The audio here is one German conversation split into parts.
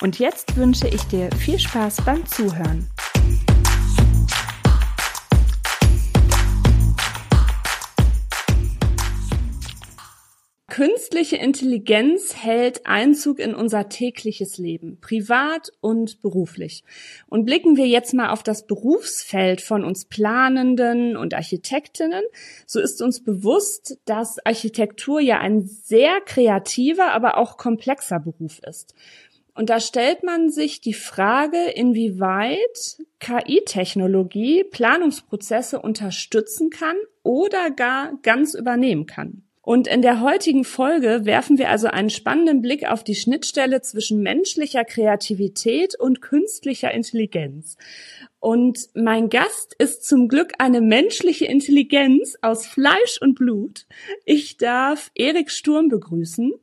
Und jetzt wünsche ich dir viel Spaß beim Zuhören. Künstliche Intelligenz hält Einzug in unser tägliches Leben, privat und beruflich. Und blicken wir jetzt mal auf das Berufsfeld von uns Planenden und Architektinnen, so ist uns bewusst, dass Architektur ja ein sehr kreativer, aber auch komplexer Beruf ist. Und da stellt man sich die Frage, inwieweit KI-Technologie Planungsprozesse unterstützen kann oder gar ganz übernehmen kann. Und in der heutigen Folge werfen wir also einen spannenden Blick auf die Schnittstelle zwischen menschlicher Kreativität und künstlicher Intelligenz. Und mein Gast ist zum Glück eine menschliche Intelligenz aus Fleisch und Blut. Ich darf Erik Sturm begrüßen.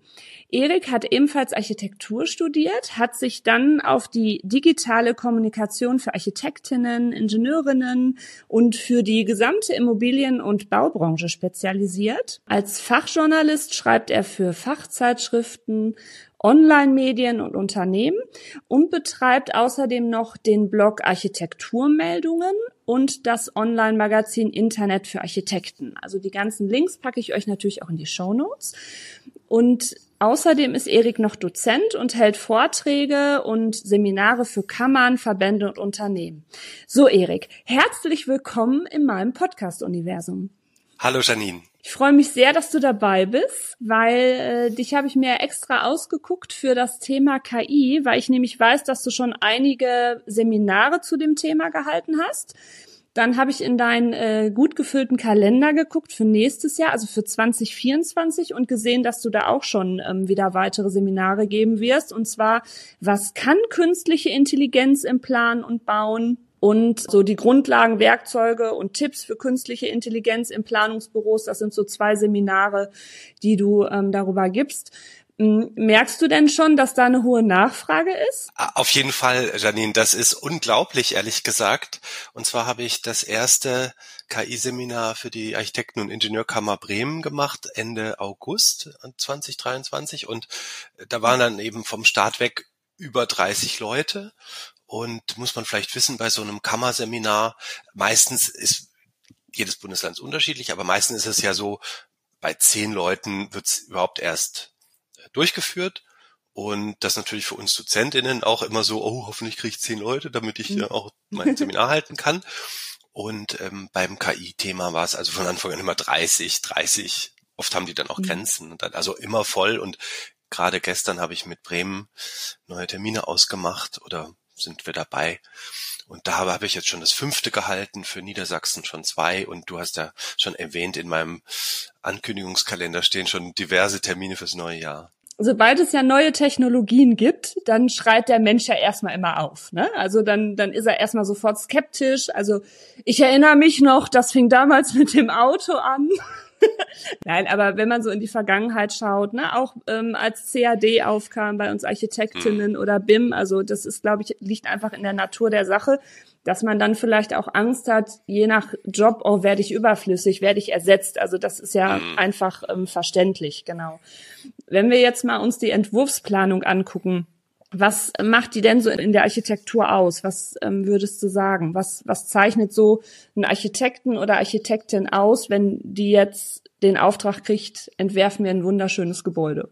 Erik hat ebenfalls Architektur studiert, hat sich dann auf die digitale Kommunikation für Architektinnen, Ingenieurinnen und für die gesamte Immobilien- und Baubranche spezialisiert. Als Fachjournalist schreibt er für Fachzeitschriften, Online-Medien und Unternehmen und betreibt außerdem noch den Blog Architekturmeldungen und das Online-Magazin Internet für Architekten. Also die ganzen Links packe ich euch natürlich auch in die Show Notes. Und Außerdem ist Erik noch Dozent und hält Vorträge und Seminare für Kammern, Verbände und Unternehmen. So, Erik, herzlich willkommen in meinem Podcast-Universum. Hallo Janine. Ich freue mich sehr, dass du dabei bist, weil äh, dich habe ich mir extra ausgeguckt für das Thema KI, weil ich nämlich weiß, dass du schon einige Seminare zu dem Thema gehalten hast. Dann habe ich in deinen äh, gut gefüllten Kalender geguckt für nächstes Jahr, also für 2024 und gesehen, dass du da auch schon ähm, wieder weitere Seminare geben wirst. Und zwar, was kann künstliche Intelligenz im Plan und Bauen? Und so die Grundlagen, Werkzeuge und Tipps für künstliche Intelligenz in Planungsbüros, das sind so zwei Seminare, die du ähm, darüber gibst. Merkst du denn schon, dass da eine hohe Nachfrage ist? Auf jeden Fall, Janine, das ist unglaublich, ehrlich gesagt. Und zwar habe ich das erste KI-Seminar für die Architekten- und Ingenieurkammer Bremen gemacht, Ende August 2023. Und da waren dann eben vom Start weg über 30 Leute. Und muss man vielleicht wissen, bei so einem Kammerseminar, meistens ist jedes Bundesland unterschiedlich, aber meistens ist es ja so, bei zehn Leuten wird es überhaupt erst durchgeführt. Und das natürlich für uns Dozentinnen auch immer so, oh, hoffentlich kriege ich zehn Leute, damit ich mhm. ja auch mein Seminar halten kann. Und ähm, beim KI-Thema war es also von Anfang an immer 30, 30. Oft haben die dann auch mhm. Grenzen. Und dann, also immer voll. Und gerade gestern habe ich mit Bremen neue Termine ausgemacht oder sind wir dabei. Und da habe ich jetzt schon das fünfte gehalten, für Niedersachsen schon zwei. Und du hast ja schon erwähnt, in meinem Ankündigungskalender stehen schon diverse Termine fürs neue Jahr sobald es ja neue Technologien gibt, dann schreit der Mensch ja erstmal immer auf. Ne? Also dann, dann ist er erstmal sofort skeptisch. Also ich erinnere mich noch, das fing damals mit dem Auto an. Nein, aber wenn man so in die Vergangenheit schaut, ne, auch ähm, als CAD aufkam bei uns Architektinnen mhm. oder BIM, also das ist, glaube ich, liegt einfach in der Natur der Sache, dass man dann vielleicht auch Angst hat, je nach Job, oh, werde ich überflüssig, werde ich ersetzt. Also das ist ja mhm. einfach ähm, verständlich, genau. Wenn wir jetzt mal uns die Entwurfsplanung angucken, was macht die denn so in der Architektur aus? Was ähm, würdest du sagen? Was, was zeichnet so einen Architekten oder Architektin aus, wenn die jetzt den Auftrag kriegt, entwerfen wir ein wunderschönes Gebäude?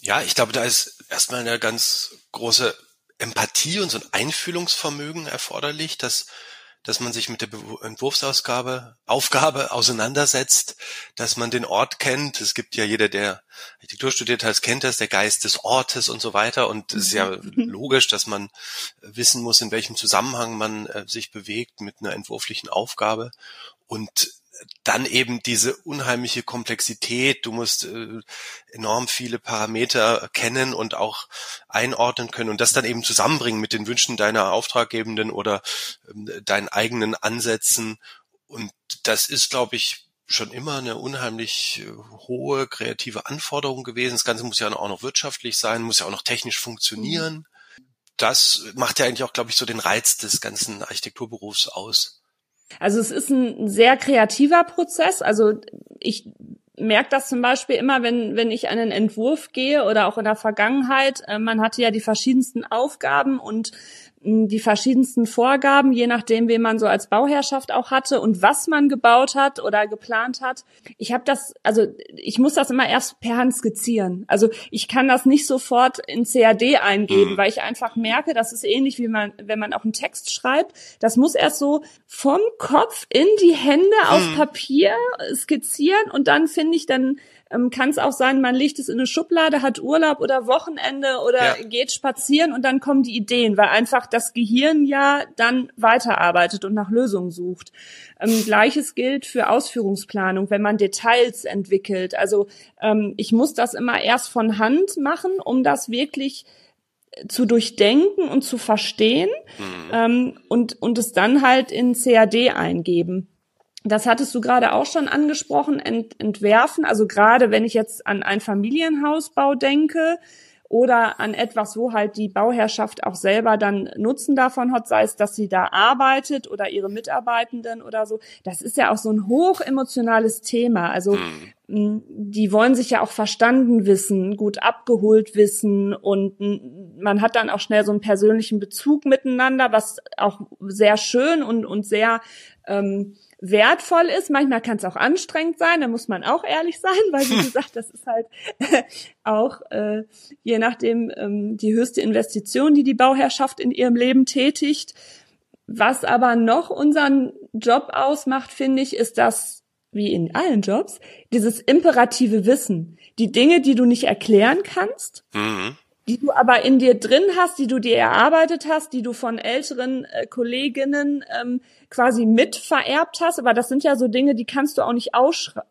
Ja, ich glaube, da ist erstmal eine ganz große Empathie und so ein Einfühlungsvermögen erforderlich, dass dass man sich mit der Entwurfsausgabe, Aufgabe auseinandersetzt, dass man den Ort kennt. Es gibt ja jeder, der Architektur studiert hat, kennt das, der Geist des Ortes und so weiter. Und es ist ja mhm. logisch, dass man wissen muss, in welchem Zusammenhang man äh, sich bewegt mit einer entwurflichen Aufgabe. Und dann eben diese unheimliche Komplexität. Du musst äh, enorm viele Parameter kennen und auch einordnen können und das dann eben zusammenbringen mit den Wünschen deiner Auftraggebenden oder ähm, deinen eigenen Ansätzen. Und das ist, glaube ich, schon immer eine unheimlich äh, hohe kreative Anforderung gewesen. Das Ganze muss ja auch noch wirtschaftlich sein, muss ja auch noch technisch funktionieren. Das macht ja eigentlich auch, glaube ich, so den Reiz des ganzen Architekturberufs aus. Also es ist ein sehr kreativer Prozess. Also ich merke das zum Beispiel immer, wenn, wenn ich einen Entwurf gehe oder auch in der Vergangenheit. Äh, man hatte ja die verschiedensten Aufgaben und die verschiedensten Vorgaben, je nachdem, wen man so als Bauherrschaft auch hatte und was man gebaut hat oder geplant hat. Ich habe das, also ich muss das immer erst per Hand skizzieren. Also ich kann das nicht sofort in CAD eingeben, mhm. weil ich einfach merke, das ist ähnlich wie man, wenn man auch einen Text schreibt. Das muss erst so vom Kopf in die Hände mhm. auf Papier skizzieren und dann finde ich dann ähm, kann es auch sein, man legt es in eine Schublade, hat Urlaub oder Wochenende oder ja. geht spazieren und dann kommen die Ideen, weil einfach das Gehirn ja dann weiterarbeitet und nach Lösungen sucht. Ähm, Gleiches gilt für Ausführungsplanung, wenn man Details entwickelt. Also ähm, ich muss das immer erst von Hand machen, um das wirklich zu durchdenken und zu verstehen mhm. ähm, und, und es dann halt in CAD eingeben das hattest du gerade auch schon angesprochen, ent, entwerfen. Also gerade wenn ich jetzt an ein Familienhausbau denke oder an etwas, wo halt die Bauherrschaft auch selber dann Nutzen davon hat, sei es, dass sie da arbeitet oder ihre Mitarbeitenden oder so. Das ist ja auch so ein hochemotionales Thema. Also mhm. die wollen sich ja auch verstanden wissen, gut abgeholt wissen und man hat dann auch schnell so einen persönlichen Bezug miteinander, was auch sehr schön und, und sehr ähm, wertvoll ist. Manchmal kann es auch anstrengend sein, da muss man auch ehrlich sein, weil wie gesagt, das ist halt auch äh, je nachdem ähm, die höchste Investition, die die Bauherrschaft in ihrem Leben tätigt. Was aber noch unseren Job ausmacht, finde ich, ist das, wie in allen Jobs, dieses imperative Wissen. Die Dinge, die du nicht erklären kannst, mhm die du aber in dir drin hast, die du dir erarbeitet hast, die du von älteren äh, Kolleginnen ähm, quasi mit vererbt hast. Aber das sind ja so Dinge, die kannst du auch nicht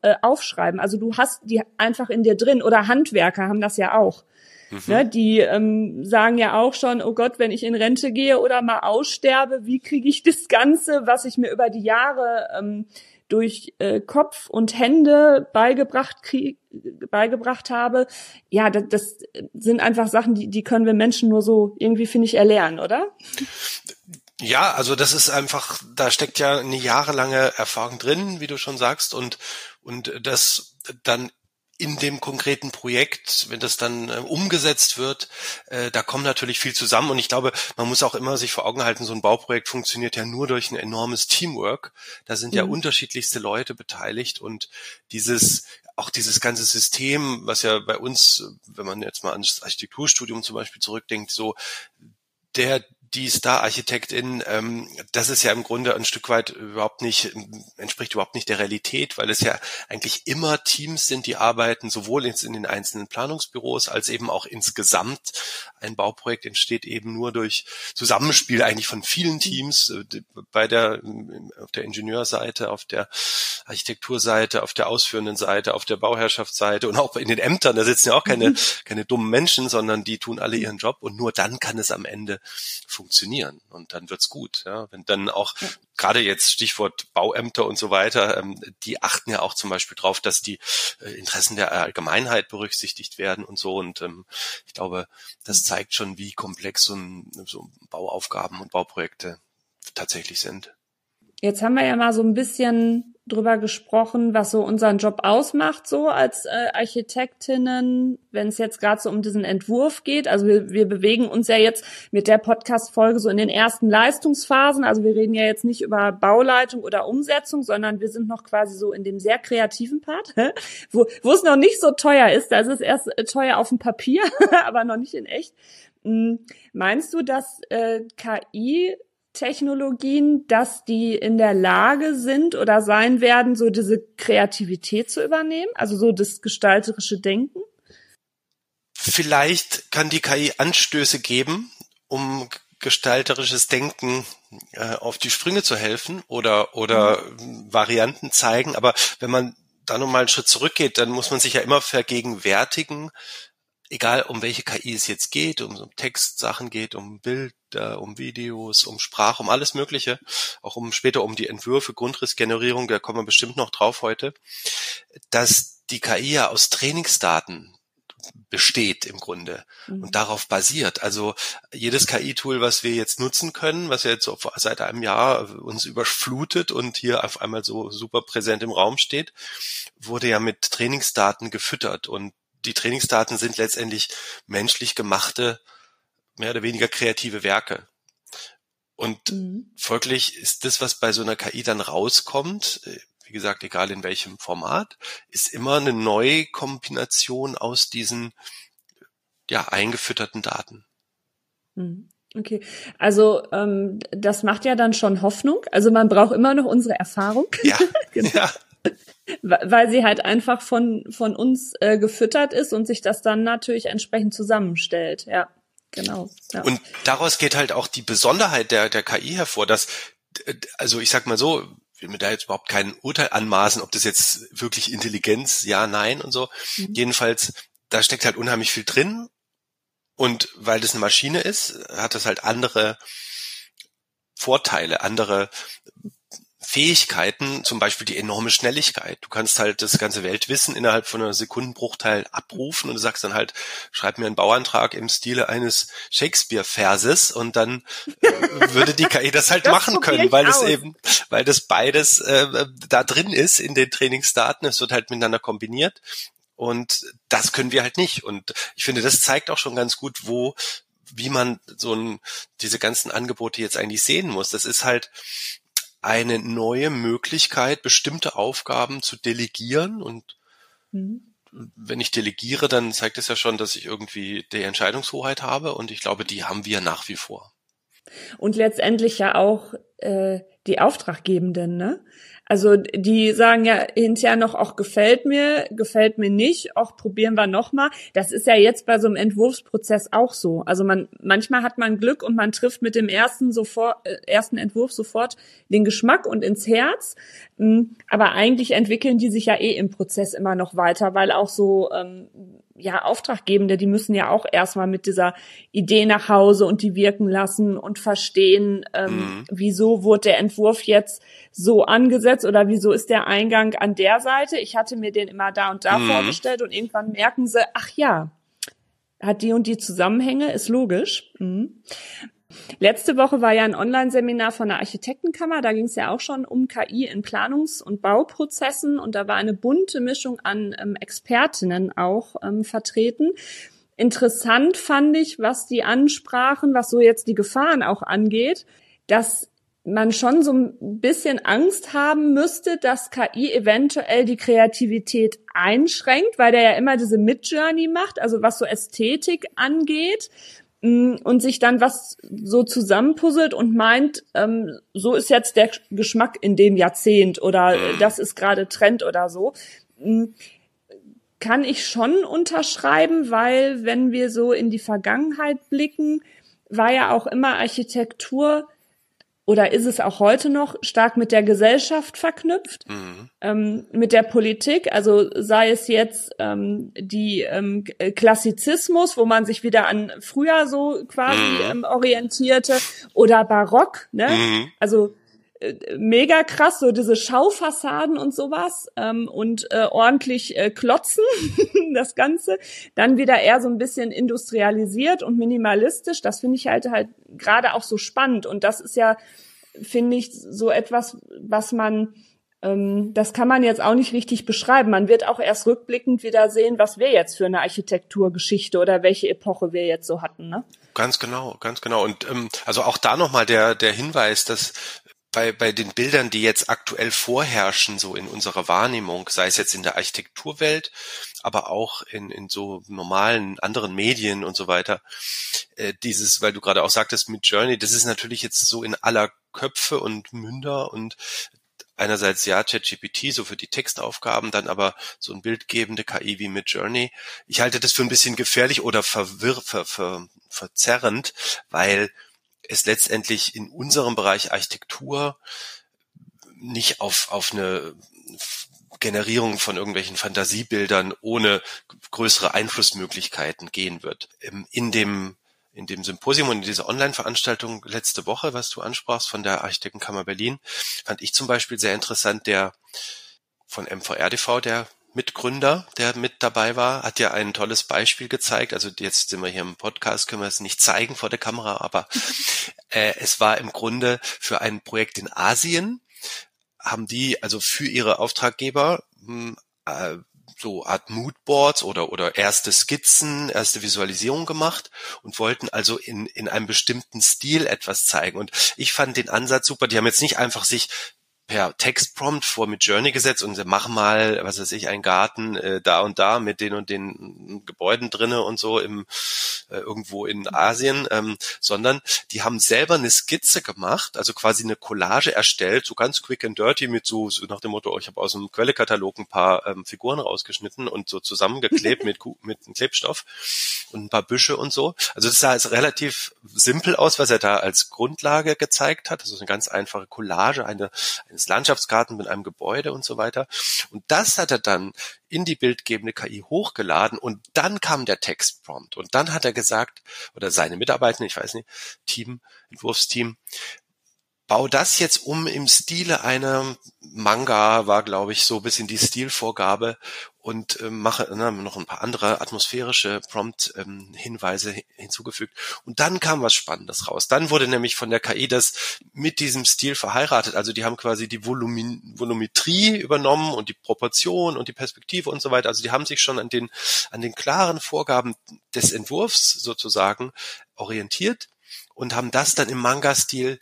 äh, aufschreiben. Also du hast die einfach in dir drin. Oder Handwerker haben das ja auch. Mhm. Ne, die ähm, sagen ja auch schon, oh Gott, wenn ich in Rente gehe oder mal aussterbe, wie kriege ich das Ganze, was ich mir über die Jahre ähm, durch äh, Kopf und Hände beigebracht beigebracht habe. Ja, das, das sind einfach Sachen, die, die können wir Menschen nur so irgendwie, finde ich, erlernen, oder? Ja, also das ist einfach, da steckt ja eine jahrelange Erfahrung drin, wie du schon sagst, und, und das dann in dem konkreten Projekt, wenn das dann äh, umgesetzt wird, äh, da kommt natürlich viel zusammen und ich glaube, man muss auch immer sich vor Augen halten, so ein Bauprojekt funktioniert ja nur durch ein enormes Teamwork. Da sind mhm. ja unterschiedlichste Leute beteiligt und dieses auch dieses ganze System, was ja bei uns, wenn man jetzt mal ans Architekturstudium zum Beispiel zurückdenkt, so der die Star-Architektin, ähm, das ist ja im Grunde ein Stück weit überhaupt nicht, entspricht überhaupt nicht der Realität, weil es ja eigentlich immer Teams sind, die arbeiten, sowohl in, in den einzelnen Planungsbüros als eben auch insgesamt. Ein Bauprojekt entsteht eben nur durch Zusammenspiel eigentlich von vielen Teams, äh, bei der, auf der Ingenieurseite, auf der Architekturseite, auf der ausführenden Seite, auf der Bauherrschaftsseite und auch in den Ämtern, da sitzen ja auch keine, mhm. keine dummen Menschen, sondern die tun alle ihren Job und nur dann kann es am Ende funktionieren und dann wird's gut. Ja? Wenn dann auch ja. gerade jetzt Stichwort Bauämter und so weiter, ähm, die achten ja auch zum Beispiel drauf, dass die äh, Interessen der Allgemeinheit berücksichtigt werden und so. Und ähm, ich glaube, das zeigt schon, wie komplex so, ein, so Bauaufgaben und Bauprojekte tatsächlich sind. Jetzt haben wir ja mal so ein bisschen drüber gesprochen, was so unseren Job ausmacht, so als äh, Architektinnen, wenn es jetzt gerade so um diesen Entwurf geht. Also wir, wir bewegen uns ja jetzt mit der Podcast-Folge so in den ersten Leistungsphasen. Also wir reden ja jetzt nicht über Bauleitung oder Umsetzung, sondern wir sind noch quasi so in dem sehr kreativen Part, wo, wo es noch nicht so teuer ist. Da ist es erst äh, teuer auf dem Papier, aber noch nicht in echt. Hm, meinst du, dass äh, KI Technologien, dass die in der Lage sind oder sein werden, so diese Kreativität zu übernehmen, also so das gestalterische Denken? Vielleicht kann die KI Anstöße geben, um gestalterisches Denken äh, auf die Sprünge zu helfen oder oder mhm. Varianten zeigen. Aber wenn man da nochmal einen Schritt zurückgeht, dann muss man sich ja immer vergegenwärtigen, egal um welche KI es jetzt geht, um, um Textsachen geht, um Bilder, um Videos, um Sprache, um alles Mögliche, auch um später um die Entwürfe, Grundrissgenerierung, da kommen wir bestimmt noch drauf heute, dass die KI ja aus Trainingsdaten besteht im Grunde mhm. und darauf basiert. Also jedes KI-Tool, was wir jetzt nutzen können, was ja jetzt so seit einem Jahr uns überflutet und hier auf einmal so super präsent im Raum steht, wurde ja mit Trainingsdaten gefüttert und die Trainingsdaten sind letztendlich menschlich gemachte, mehr oder weniger kreative Werke. Und mhm. folglich ist das, was bei so einer KI dann rauskommt, wie gesagt, egal in welchem Format, ist immer eine neue Kombination aus diesen ja, eingefütterten Daten. Mhm. Okay, also ähm, das macht ja dann schon Hoffnung. Also man braucht immer noch unsere Erfahrung. Ja, genau. ja. Weil sie halt einfach von, von uns äh, gefüttert ist und sich das dann natürlich entsprechend zusammenstellt. Ja, genau. Ja. Und daraus geht halt auch die Besonderheit der, der KI hervor, dass, also ich sag mal so, will mir da jetzt überhaupt kein Urteil anmaßen, ob das jetzt wirklich Intelligenz, ja, nein und so. Mhm. Jedenfalls, da steckt halt unheimlich viel drin. Und weil das eine Maschine ist, hat das halt andere Vorteile, andere Fähigkeiten, zum Beispiel die enorme Schnelligkeit. Du kannst halt das ganze Weltwissen innerhalb von einer Sekundenbruchteil abrufen und du sagst dann halt, schreib mir einen Bauantrag im Stile eines Shakespeare-Verses und dann äh, würde die KI das halt das machen können, weil es eben, weil das beides äh, da drin ist in den Trainingsdaten. Es wird halt miteinander kombiniert und das können wir halt nicht. Und ich finde, das zeigt auch schon ganz gut, wo wie man so ein, diese ganzen Angebote jetzt eigentlich sehen muss. Das ist halt, eine neue Möglichkeit, bestimmte Aufgaben zu delegieren. Und mhm. wenn ich delegiere, dann zeigt es ja schon, dass ich irgendwie die Entscheidungshoheit habe. Und ich glaube, die haben wir nach wie vor. Und letztendlich ja auch äh, die Auftraggebenden, ne? Also die sagen ja hinterher noch, auch gefällt mir, gefällt mir nicht, auch probieren wir nochmal. Das ist ja jetzt bei so einem Entwurfsprozess auch so. Also man manchmal hat man Glück und man trifft mit dem ersten sofort äh, ersten Entwurf sofort den Geschmack und ins Herz. Hm, aber eigentlich entwickeln die sich ja eh im Prozess immer noch weiter, weil auch so ähm, ja, Auftraggebende, die müssen ja auch erstmal mit dieser Idee nach Hause und die wirken lassen und verstehen, ähm, mhm. wieso wurde der Entwurf jetzt so angesetzt oder wieso ist der Eingang an der Seite. Ich hatte mir den immer da und da mhm. vorgestellt und irgendwann merken sie, ach ja, hat die und die Zusammenhänge, ist logisch. Mhm. Letzte Woche war ja ein Online-Seminar von der Architektenkammer. Da ging es ja auch schon um KI in Planungs- und Bauprozessen. Und da war eine bunte Mischung an ähm, Expertinnen auch ähm, vertreten. Interessant fand ich, was die ansprachen, was so jetzt die Gefahren auch angeht, dass man schon so ein bisschen Angst haben müsste, dass KI eventuell die Kreativität einschränkt, weil der ja immer diese Mid-Journey macht, also was so Ästhetik angeht und sich dann was so zusammenpuzzelt und meint, ähm, so ist jetzt der Geschmack in dem Jahrzehnt oder mhm. das ist gerade Trend oder so, mm, kann ich schon unterschreiben, weil wenn wir so in die Vergangenheit blicken, war ja auch immer Architektur oder ist es auch heute noch stark mit der Gesellschaft verknüpft, mhm. ähm, mit der Politik, also sei es jetzt ähm, die ähm, Klassizismus, wo man sich wieder an früher so quasi mhm. ähm, orientierte, oder Barock, ne? Mhm. Also äh, mega krass, so diese Schaufassaden und sowas ähm, und äh, ordentlich äh, klotzen, das Ganze. Dann wieder eher so ein bisschen industrialisiert und minimalistisch. Das finde ich halt halt gerade auch so spannend. Und das ist ja, finde ich, so etwas, was man ähm, das kann man jetzt auch nicht richtig beschreiben. Man wird auch erst rückblickend wieder sehen, was wir jetzt für eine Architekturgeschichte oder welche Epoche wir jetzt so hatten. Ne? Ganz genau, ganz genau. Und ähm, also auch da nochmal der, der Hinweis, dass bei, bei den Bildern, die jetzt aktuell vorherrschen, so in unserer Wahrnehmung, sei es jetzt in der Architekturwelt, aber auch in, in so normalen anderen Medien und so weiter, äh, dieses, weil du gerade auch sagtest mit Journey, das ist natürlich jetzt so in aller Köpfe und Münder und einerseits ja ChatGPT so für die Textaufgaben, dann aber so ein bildgebende KI wie mit Journey. Ich halte das für ein bisschen gefährlich oder verwirr, ver, ver, verzerrend, weil es letztendlich in unserem Bereich Architektur nicht auf, auf eine Generierung von irgendwelchen Fantasiebildern ohne größere Einflussmöglichkeiten gehen wird. In dem in dem Symposium und in dieser Online-Veranstaltung letzte Woche, was du ansprachst von der Architektenkammer Berlin, fand ich zum Beispiel sehr interessant, der von MVRDV, der Mitgründer, der mit dabei war, hat ja ein tolles Beispiel gezeigt. Also jetzt sind wir hier im Podcast, können wir es nicht zeigen vor der Kamera, aber äh, es war im Grunde für ein Projekt in Asien, haben die also für ihre Auftraggeber hm, äh, so Art Moodboards oder, oder erste Skizzen, erste Visualisierung gemacht und wollten also in, in einem bestimmten Stil etwas zeigen. Und ich fand den Ansatz super. Die haben jetzt nicht einfach sich per Textprompt vor mit Journey gesetzt und mach mal, was weiß ich, einen Garten äh, da und da mit den und den Gebäuden drinne und so im äh, irgendwo in Asien, ähm, sondern die haben selber eine Skizze gemacht, also quasi eine Collage erstellt, so ganz quick and dirty mit so, so nach dem Motto, oh, ich habe aus dem Quellekatalog ein paar ähm, Figuren rausgeschnitten und so zusammengeklebt mit mit einem Klebstoff und ein paar Büsche und so. Also das sah jetzt relativ simpel aus, was er da als Grundlage gezeigt hat. Das ist eine ganz einfache Collage, eine, eine eines Landschaftsgartens mit einem Gebäude und so weiter. Und das hat er dann in die bildgebende KI hochgeladen und dann kam der Textprompt und dann hat er gesagt, oder seine Mitarbeiter, ich weiß nicht, Team, Entwurfsteam, bau das jetzt um im Stile einer Manga, war glaube ich so bis in die Stilvorgabe und äh, mache na, noch ein paar andere atmosphärische Prompt-Hinweise ähm, hinzugefügt. Und dann kam was Spannendes raus. Dann wurde nämlich von der KI das mit diesem Stil verheiratet. Also die haben quasi die Volumin Volumetrie übernommen und die Proportion und die Perspektive und so weiter. Also die haben sich schon an den, an den klaren Vorgaben des Entwurfs sozusagen orientiert und haben das dann im Manga-Stil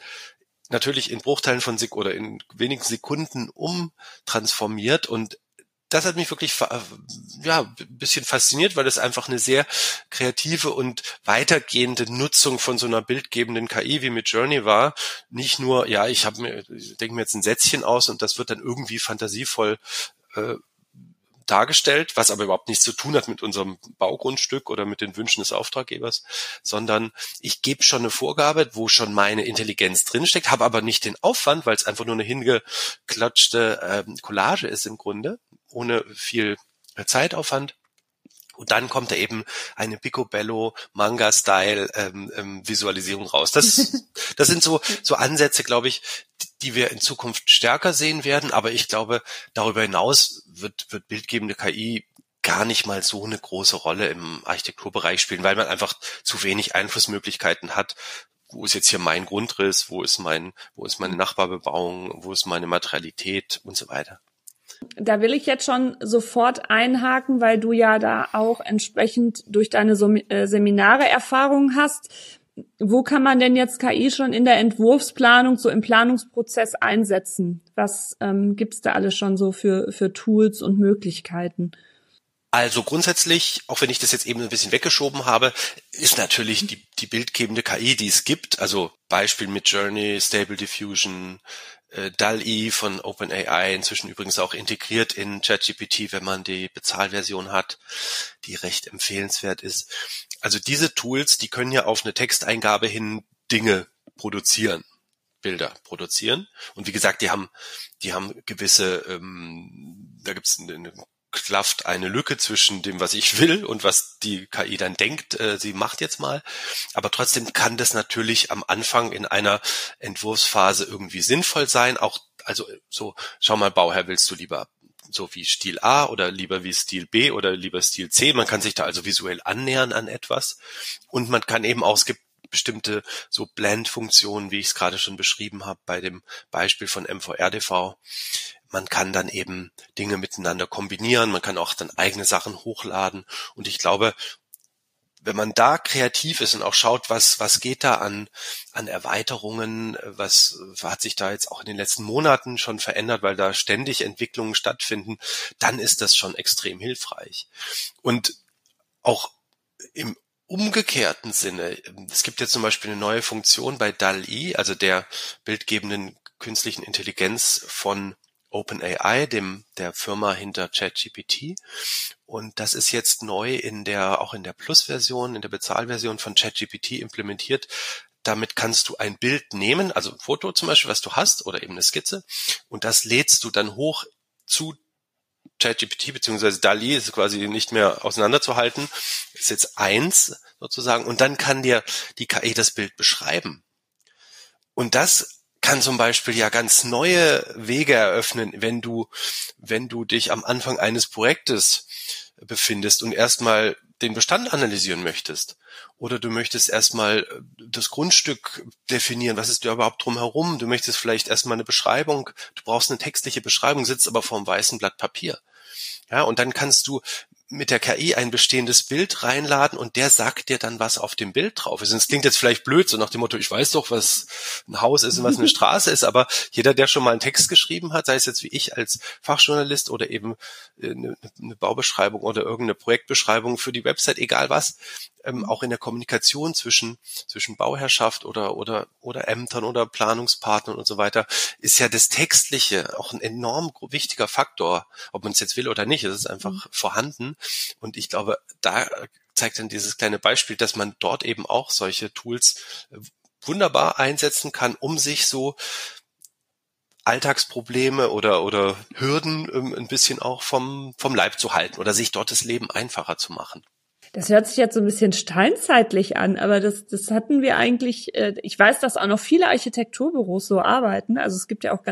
natürlich in Bruchteilen von Sek oder in wenigen Sekunden umtransformiert und das hat mich wirklich ja ein bisschen fasziniert, weil es einfach eine sehr kreative und weitergehende Nutzung von so einer bildgebenden KI wie mit Journey war. Nicht nur, ja, ich habe mir, denke mir jetzt ein Sätzchen aus und das wird dann irgendwie fantasievoll äh, dargestellt, was aber überhaupt nichts zu tun hat mit unserem Baugrundstück oder mit den Wünschen des Auftraggebers, sondern ich gebe schon eine Vorgabe, wo schon meine Intelligenz drinsteckt, habe aber nicht den Aufwand, weil es einfach nur eine hingeklatschte äh, Collage ist im Grunde, ohne viel Zeitaufwand. Und dann kommt da eben eine Picobello Manga-Style ähm, ähm, Visualisierung raus. Das, das sind so, so Ansätze, glaube ich, die wir in Zukunft stärker sehen werden. Aber ich glaube, darüber hinaus wird, wird bildgebende KI gar nicht mal so eine große Rolle im Architekturbereich spielen, weil man einfach zu wenig Einflussmöglichkeiten hat. Wo ist jetzt hier mein Grundriss? Wo ist mein, wo ist meine Nachbarbebauung? Wo ist meine Materialität und so weiter? Da will ich jetzt schon sofort einhaken, weil du ja da auch entsprechend durch deine äh, Seminare Erfahrungen hast. Wo kann man denn jetzt KI schon in der Entwurfsplanung, so im Planungsprozess einsetzen? Was ähm, gibt's da alles schon so für, für Tools und Möglichkeiten? Also grundsätzlich, auch wenn ich das jetzt eben ein bisschen weggeschoben habe, ist natürlich die, die bildgebende KI, die es gibt, also Beispiel mit Journey, Stable Diffusion, äh, DAL-E von OpenAI inzwischen übrigens auch integriert in ChatGPT, wenn man die Bezahlversion hat, die recht empfehlenswert ist. Also diese Tools, die können ja auf eine Texteingabe hin Dinge produzieren. Bilder produzieren. Und wie gesagt, die haben, die haben gewisse, ähm, da gibt es eine, klafft eine Lücke zwischen dem, was ich will und was die KI dann denkt, äh, sie macht jetzt mal. Aber trotzdem kann das natürlich am Anfang in einer Entwurfsphase irgendwie sinnvoll sein. Auch, also so, schau mal, Bauherr, willst du lieber so wie Stil A oder lieber wie Stil B oder lieber Stil C. Man kann sich da also visuell annähern an etwas. Und man kann eben auch, es gibt bestimmte so Blend-Funktionen, wie ich es gerade schon beschrieben habe bei dem Beispiel von MVRDV man kann dann eben Dinge miteinander kombinieren, man kann auch dann eigene Sachen hochladen und ich glaube, wenn man da kreativ ist und auch schaut, was, was geht da an, an Erweiterungen, was hat sich da jetzt auch in den letzten Monaten schon verändert, weil da ständig Entwicklungen stattfinden, dann ist das schon extrem hilfreich. Und auch im umgekehrten Sinne, es gibt jetzt zum Beispiel eine neue Funktion bei DAL-E, also der bildgebenden künstlichen Intelligenz von OpenAI, dem der Firma hinter ChatGPT. Und das ist jetzt neu in der auch in der Plus-Version, in der Bezahlversion von ChatGPT implementiert. damit kannst du ein Bild nehmen, also ein Foto zum Beispiel, was du hast, oder eben eine Skizze, und das lädst du dann hoch zu ChatGPT beziehungsweise DALI ist quasi nicht mehr auseinanderzuhalten, ist jetzt eins sozusagen, und dann kann dir die KI das Bild beschreiben. Und das kann zum Beispiel ja ganz neue Wege eröffnen, wenn du, wenn du dich am Anfang eines Projektes befindest und erstmal den Bestand analysieren möchtest. Oder du möchtest erstmal äh, das Grundstück definieren, was ist da überhaupt drumherum. Du möchtest vielleicht erstmal eine Beschreibung, du brauchst eine textliche Beschreibung, sitzt aber vor einem weißen Blatt Papier. Ja, und dann kannst du mit der KI ein bestehendes Bild reinladen und der sagt dir dann, was auf dem Bild drauf ist. Und es klingt jetzt vielleicht blöd, so nach dem Motto, ich weiß doch, was ein Haus ist und was eine Straße ist, aber jeder, der schon mal einen Text geschrieben hat, sei es jetzt wie ich als Fachjournalist oder eben eine, eine Baubeschreibung oder irgendeine Projektbeschreibung für die Website, egal was, ähm, auch in der Kommunikation zwischen, zwischen Bauherrschaft oder, oder, oder Ämtern oder Planungspartnern und so weiter, ist ja das Textliche auch ein enorm wichtiger Faktor, ob man es jetzt will oder nicht. Es ist einfach mhm. vorhanden. Und ich glaube, da zeigt dann dieses kleine Beispiel, dass man dort eben auch solche Tools äh, wunderbar einsetzen kann, um sich so Alltagsprobleme oder, oder Hürden ähm, ein bisschen auch vom, vom Leib zu halten oder sich dort das Leben einfacher zu machen. Das hört sich jetzt so ein bisschen steinzeitlich an, aber das, das hatten wir eigentlich, äh, ich weiß, dass auch noch viele Architekturbüros so arbeiten. Also es gibt ja auch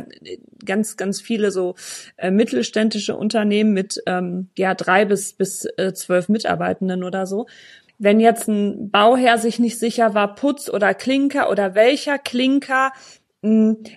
ganz, ganz viele so äh, mittelständische Unternehmen mit ähm, ja drei bis, bis äh, zwölf Mitarbeitenden oder so. Wenn jetzt ein Bauherr sich nicht sicher war, Putz oder Klinker oder welcher Klinker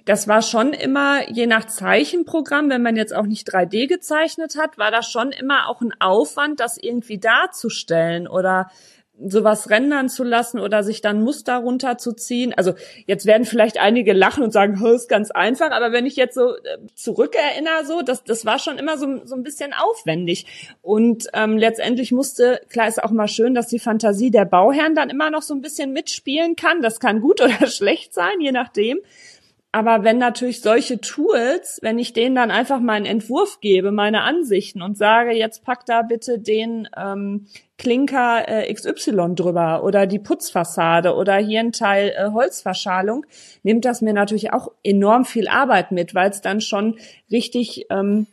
das war schon immer, je nach Zeichenprogramm, wenn man jetzt auch nicht 3D gezeichnet hat, war das schon immer auch ein Aufwand, das irgendwie darzustellen oder sowas rendern zu lassen oder sich dann Muster runterzuziehen. Also jetzt werden vielleicht einige lachen und sagen, ist ganz einfach, aber wenn ich jetzt so äh, zurückerinnere, so, das, das war schon immer so, so ein bisschen aufwendig. Und ähm, letztendlich musste, klar ist auch mal schön, dass die Fantasie der Bauherren dann immer noch so ein bisschen mitspielen kann. Das kann gut oder schlecht sein, je nachdem. Aber wenn natürlich solche Tools, wenn ich denen dann einfach mal einen Entwurf gebe, meine Ansichten und sage, jetzt pack da bitte den ähm, Klinker äh, XY drüber oder die Putzfassade oder hier ein Teil äh, Holzverschalung, nimmt das mir natürlich auch enorm viel Arbeit mit, weil es dann schon richtig ähm,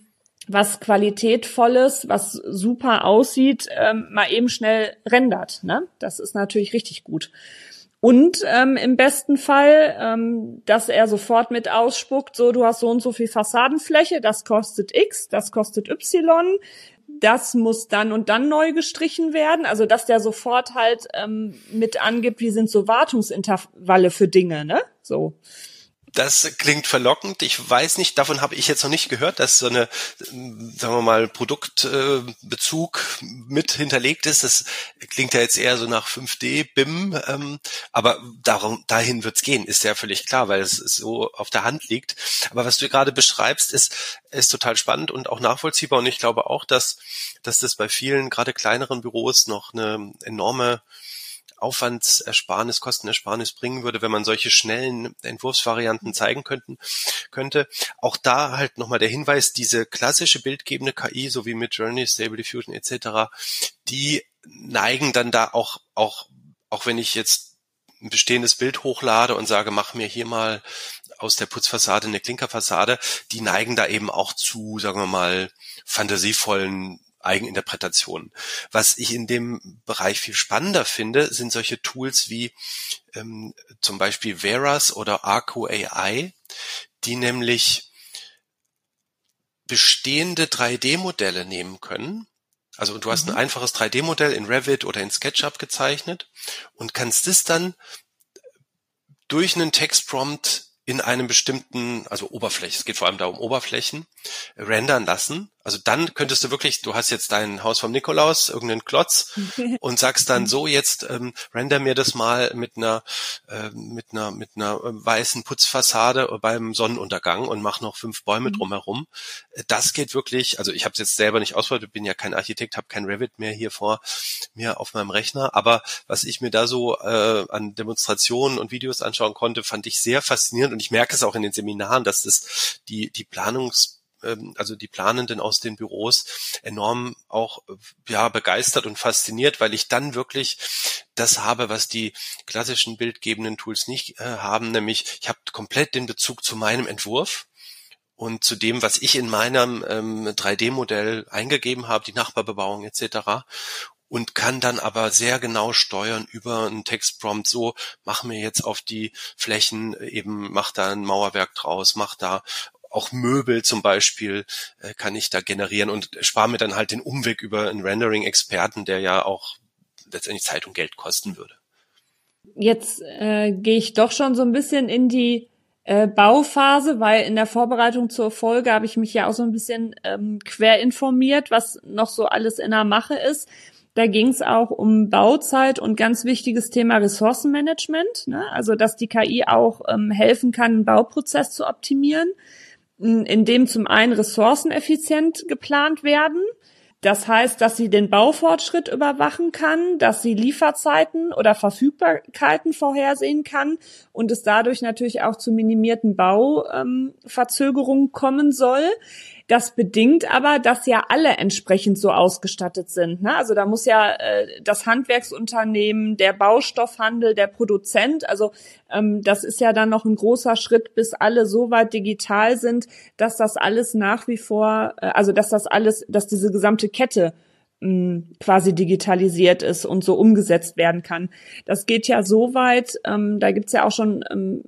was qualitätvolles, was super aussieht, ähm, mal eben schnell rendert. Ne? Das ist natürlich richtig gut. Und ähm, im besten Fall, ähm, dass er sofort mit ausspuckt, so du hast so und so viel Fassadenfläche, das kostet X, das kostet Y, das muss dann und dann neu gestrichen werden. Also dass der sofort halt ähm, mit angibt, wie sind so Wartungsintervalle für Dinge, ne? So. Das klingt verlockend. Ich weiß nicht, davon habe ich jetzt noch nicht gehört, dass so eine, sagen wir mal, Produktbezug mit hinterlegt ist. Das klingt ja jetzt eher so nach 5D, BIM, ähm, aber darum, dahin wird's gehen, ist ja völlig klar, weil es so auf der Hand liegt. Aber was du gerade beschreibst, ist, ist total spannend und auch nachvollziehbar. Und ich glaube auch, dass, dass das bei vielen, gerade kleineren Büros noch eine enorme Aufwandsersparnis, Kostenersparnis bringen würde, wenn man solche schnellen Entwurfsvarianten zeigen könnten, könnte. Auch da halt nochmal der Hinweis, diese klassische bildgebende KI, so wie mit Journey, Stable Diffusion etc., die neigen dann da auch, auch, auch wenn ich jetzt ein bestehendes Bild hochlade und sage, mach mir hier mal aus der Putzfassade eine Klinkerfassade, die neigen da eben auch zu, sagen wir mal, fantasievollen Eigeninterpretationen. Was ich in dem Bereich viel spannender finde, sind solche Tools wie ähm, zum Beispiel Veras oder Arco AI, die nämlich bestehende 3D-Modelle nehmen können. Also du hast mhm. ein einfaches 3D-Modell in Revit oder in SketchUp gezeichnet und kannst es dann durch einen Textprompt in einem bestimmten, also Oberfläche, es geht vor allem da um Oberflächen, rendern lassen also dann könntest du wirklich, du hast jetzt dein Haus vom Nikolaus, irgendeinen Klotz und sagst dann so, jetzt ähm, render mir das mal mit einer äh, mit einer mit einer äh, weißen Putzfassade beim Sonnenuntergang und mach noch fünf Bäume mhm. drumherum. Das geht wirklich, also ich habe es jetzt selber nicht ausprobiert, bin ja kein Architekt, habe kein Revit mehr hier vor mir auf meinem Rechner, aber was ich mir da so äh, an Demonstrationen und Videos anschauen konnte, fand ich sehr faszinierend und ich merke es auch in den Seminaren, dass das die die Planungs ähm, also die Planenden aus den Büros, enorm auch ja begeistert und fasziniert, weil ich dann wirklich das habe, was die klassischen bildgebenden Tools nicht äh, haben, nämlich ich habe komplett den Bezug zu meinem Entwurf und zu dem, was ich in meinem ähm, 3D-Modell eingegeben habe, die Nachbarbebauung etc und kann dann aber sehr genau steuern über einen Textprompt. So, mach mir jetzt auf die Flächen eben, mach da ein Mauerwerk draus, mach da auch Möbel zum Beispiel äh, kann ich da generieren und spare mir dann halt den Umweg über einen Rendering-Experten, der ja auch letztendlich Zeit und Geld kosten würde. Jetzt äh, gehe ich doch schon so ein bisschen in die äh, Bauphase, weil in der Vorbereitung zur Folge habe ich mich ja auch so ein bisschen ähm, quer informiert, was noch so alles in der Mache ist. Da ging es auch um Bauzeit und ganz wichtiges Thema Ressourcenmanagement. Ne? Also dass die KI auch ähm, helfen kann, einen Bauprozess zu optimieren, in dem zum einen Ressourcen effizient geplant werden. Das heißt, dass sie den Baufortschritt überwachen kann, dass sie Lieferzeiten oder Verfügbarkeiten vorhersehen kann und es dadurch natürlich auch zu minimierten Bauverzögerungen ähm, kommen soll. Das bedingt aber, dass ja alle entsprechend so ausgestattet sind. Ne? Also da muss ja äh, das Handwerksunternehmen, der Baustoffhandel, der Produzent, also ähm, das ist ja dann noch ein großer Schritt, bis alle so weit digital sind, dass das alles nach wie vor, äh, also dass das alles, dass diese gesamte Kette quasi digitalisiert ist und so umgesetzt werden kann. Das geht ja so weit, ähm, da gibt's ja auch schon ähm,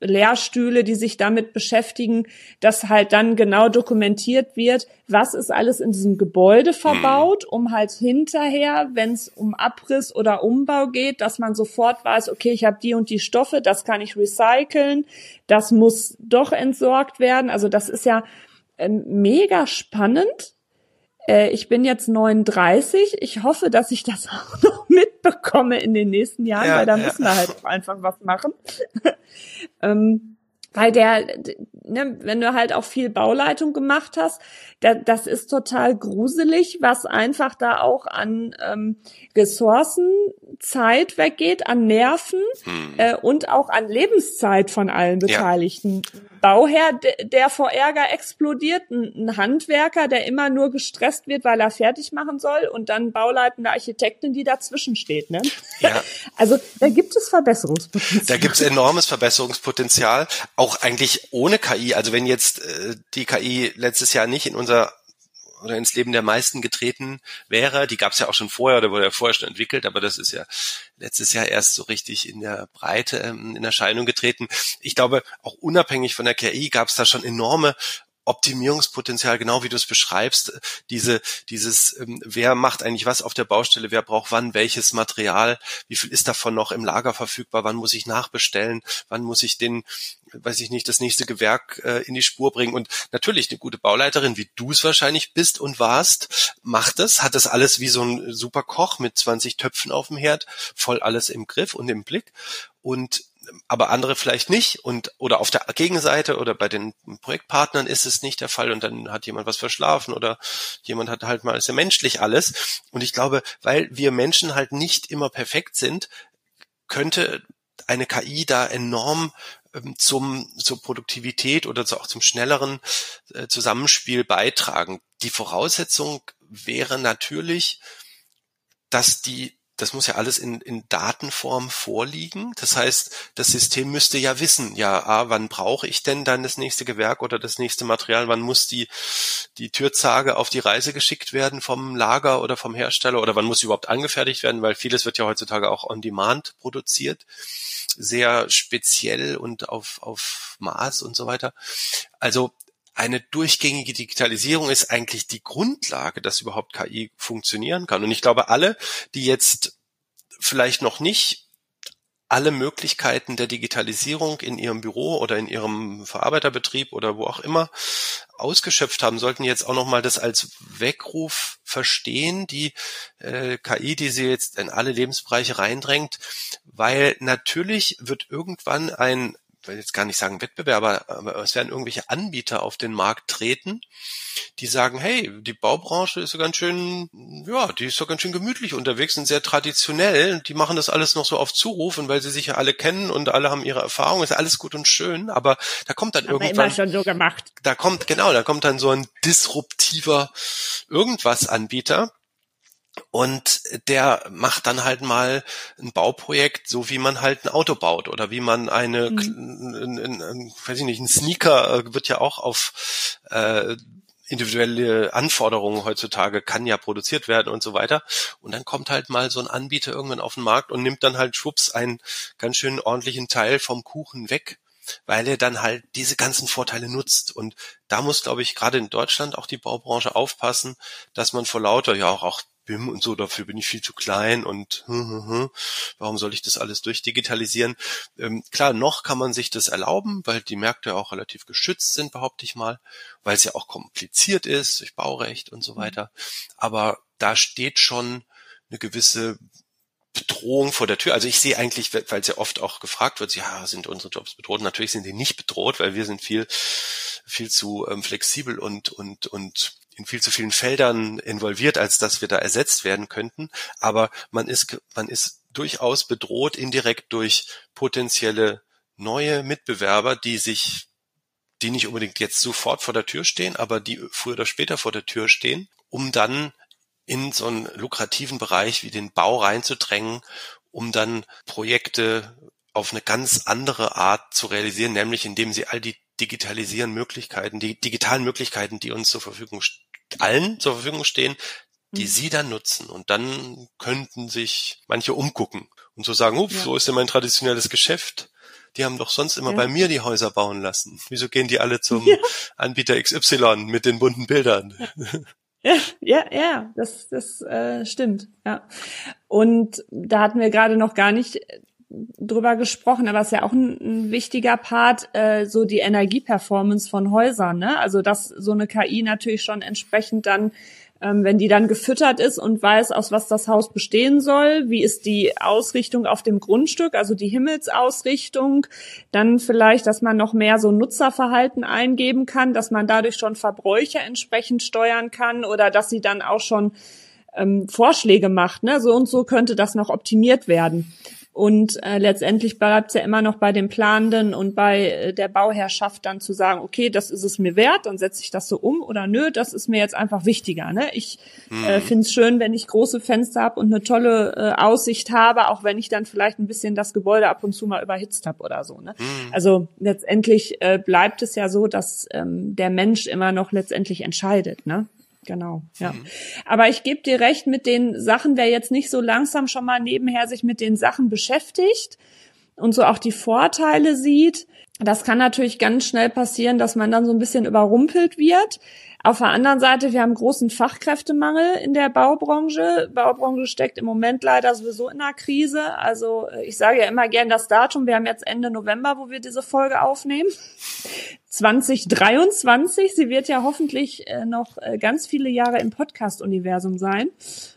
Lehrstühle, die sich damit beschäftigen, dass halt dann genau dokumentiert wird, was ist alles in diesem Gebäude verbaut, um halt hinterher, wenn es um Abriss oder Umbau geht, dass man sofort weiß, okay, ich habe die und die Stoffe, das kann ich recyceln, das muss doch entsorgt werden. Also das ist ja äh, mega spannend. Äh, ich bin jetzt 39. Ich hoffe, dass ich das auch noch mitbekomme in den nächsten Jahren, ja, weil da ja. müssen wir halt einfach was machen. ähm, weil der, ne, wenn du halt auch viel Bauleitung gemacht hast, da, das ist total gruselig, was einfach da auch an ähm, Ressourcen, Zeit weggeht, an Nerven hm. äh, und auch an Lebenszeit von allen Beteiligten. Ja. Bauherr, der vor Ärger explodiert, ein, Handwerker, der immer nur gestresst wird, weil er fertig machen soll und dann bauleitende Architektin, die dazwischen steht. Ne? Ja. Also da gibt es Verbesserungspotenzial. Da gibt es enormes Verbesserungspotenzial, auch eigentlich ohne KI. Also wenn jetzt äh, die KI letztes Jahr nicht in unser oder ins Leben der meisten getreten wäre. Die gab es ja auch schon vorher oder wurde ja vorher schon entwickelt, aber das ist ja letztes Jahr erst so richtig in der Breite ähm, in Erscheinung getreten. Ich glaube, auch unabhängig von der KI gab es da schon enorme Optimierungspotenzial, genau wie du es beschreibst, diese, dieses, ähm, wer macht eigentlich was auf der Baustelle, wer braucht wann welches Material, wie viel ist davon noch im Lager verfügbar, wann muss ich nachbestellen, wann muss ich den, weiß ich nicht, das nächste Gewerk äh, in die Spur bringen. Und natürlich eine gute Bauleiterin, wie du es wahrscheinlich bist und warst, macht das, hat das alles wie so ein super Koch mit 20 Töpfen auf dem Herd, voll alles im Griff und im Blick. Und aber andere vielleicht nicht und oder auf der Gegenseite oder bei den Projektpartnern ist es nicht der Fall und dann hat jemand was verschlafen oder jemand hat halt mal ist ja menschlich alles und ich glaube, weil wir Menschen halt nicht immer perfekt sind, könnte eine KI da enorm ähm, zum zur Produktivität oder auch zum schnelleren äh, Zusammenspiel beitragen. Die Voraussetzung wäre natürlich, dass die das muss ja alles in, in Datenform vorliegen. Das heißt, das System müsste ja wissen, ja, ah, wann brauche ich denn dann das nächste Gewerk oder das nächste Material, wann muss die, die Türzage auf die Reise geschickt werden vom Lager oder vom Hersteller oder wann muss sie überhaupt angefertigt werden, weil vieles wird ja heutzutage auch on demand produziert, sehr speziell und auf, auf Maß und so weiter. Also eine durchgängige Digitalisierung ist eigentlich die Grundlage, dass überhaupt KI funktionieren kann. Und ich glaube, alle, die jetzt vielleicht noch nicht alle Möglichkeiten der Digitalisierung in ihrem Büro oder in ihrem Verarbeiterbetrieb oder wo auch immer ausgeschöpft haben, sollten jetzt auch nochmal das als Weckruf verstehen, die äh, KI, die sie jetzt in alle Lebensbereiche reindrängt, weil natürlich wird irgendwann ein will jetzt gar nicht sagen Wettbewerber, aber es werden irgendwelche Anbieter auf den Markt treten, die sagen, hey, die Baubranche ist so ganz schön, ja, die ist so ganz schön gemütlich unterwegs und sehr traditionell. Die machen das alles noch so auf Zuruf und weil sie sich ja alle kennen und alle haben ihre Erfahrung, ist alles gut und schön, aber da kommt dann aber irgendwann. Immer schon so gemacht. Da kommt, genau, da kommt dann so ein disruptiver irgendwas Anbieter und der macht dann halt mal ein Bauprojekt, so wie man halt ein Auto baut oder wie man eine, mhm. ein, ein, ein, weiß ich nicht, ein Sneaker äh, wird ja auch auf äh, individuelle Anforderungen heutzutage kann ja produziert werden und so weiter. Und dann kommt halt mal so ein Anbieter irgendwann auf den Markt und nimmt dann halt schwupps einen ganz schön ordentlichen Teil vom Kuchen weg weil er dann halt diese ganzen Vorteile nutzt. Und da muss, glaube ich, gerade in Deutschland auch die Baubranche aufpassen, dass man vor lauter, ja auch, auch BIM und so, dafür bin ich viel zu klein und hm, hm, hm, warum soll ich das alles durchdigitalisieren? Ähm, klar, noch kann man sich das erlauben, weil die Märkte auch relativ geschützt sind, behaupte ich mal, weil es ja auch kompliziert ist durch Baurecht und so mhm. weiter. Aber da steht schon eine gewisse Bedrohung vor der Tür. Also ich sehe eigentlich, weil es ja oft auch gefragt wird, ja, sind unsere Jobs bedroht? Natürlich sind die nicht bedroht, weil wir sind viel, viel zu ähm, flexibel und, und, und in viel zu vielen Feldern involviert, als dass wir da ersetzt werden könnten. Aber man ist, man ist durchaus bedroht indirekt durch potenzielle neue Mitbewerber, die sich, die nicht unbedingt jetzt sofort vor der Tür stehen, aber die früher oder später vor der Tür stehen, um dann in so einen lukrativen Bereich wie den Bau reinzudrängen, um dann Projekte auf eine ganz andere Art zu realisieren, nämlich indem sie all die digitalisieren Möglichkeiten, die digitalen Möglichkeiten, die uns zur Verfügung allen zur Verfügung stehen, die mhm. sie dann nutzen. Und dann könnten sich manche umgucken und so sagen, ups, ja. so ist denn mein traditionelles Geschäft. Die haben doch sonst immer ja. bei mir die Häuser bauen lassen. Wieso gehen die alle zum ja. Anbieter XY mit den bunten Bildern? Ja, ja, ja, das, das äh, stimmt. Ja. Und da hatten wir gerade noch gar nicht drüber gesprochen, aber es ist ja auch ein, ein wichtiger Part, äh, so die Energieperformance von Häusern. Ne? Also dass so eine KI natürlich schon entsprechend dann, ähm, wenn die dann gefüttert ist und weiß, aus was das Haus bestehen soll, wie ist die Ausrichtung auf dem Grundstück, also die Himmelsausrichtung, dann vielleicht, dass man noch mehr so Nutzerverhalten eingeben kann, dass man dadurch schon Verbräuche entsprechend steuern kann oder dass sie dann auch schon ähm, Vorschläge macht, ne? So und so könnte das noch optimiert werden. Und äh, letztendlich bleibt es ja immer noch bei dem Planenden und bei äh, der Bauherrschaft dann zu sagen, okay, das ist es mir wert, dann setze ich das so um oder nö, das ist mir jetzt einfach wichtiger. Ne? Ich äh, mhm. finde es schön, wenn ich große Fenster habe und eine tolle äh, Aussicht habe, auch wenn ich dann vielleicht ein bisschen das Gebäude ab und zu mal überhitzt habe oder so. Ne? Mhm. Also letztendlich äh, bleibt es ja so, dass ähm, der Mensch immer noch letztendlich entscheidet. Ne? Genau, ja. Mhm. Aber ich gebe dir recht mit den Sachen, wer jetzt nicht so langsam schon mal nebenher sich mit den Sachen beschäftigt und so auch die Vorteile sieht, das kann natürlich ganz schnell passieren, dass man dann so ein bisschen überrumpelt wird. Auf der anderen Seite, wir haben großen Fachkräftemangel in der Baubranche. Baubranche steckt im Moment leider sowieso in einer Krise. Also äh, ich sage ja immer gern das Datum. Wir haben jetzt Ende November, wo wir diese Folge aufnehmen. 2023. Sie wird ja hoffentlich äh, noch äh, ganz viele Jahre im Podcast-Universum sein.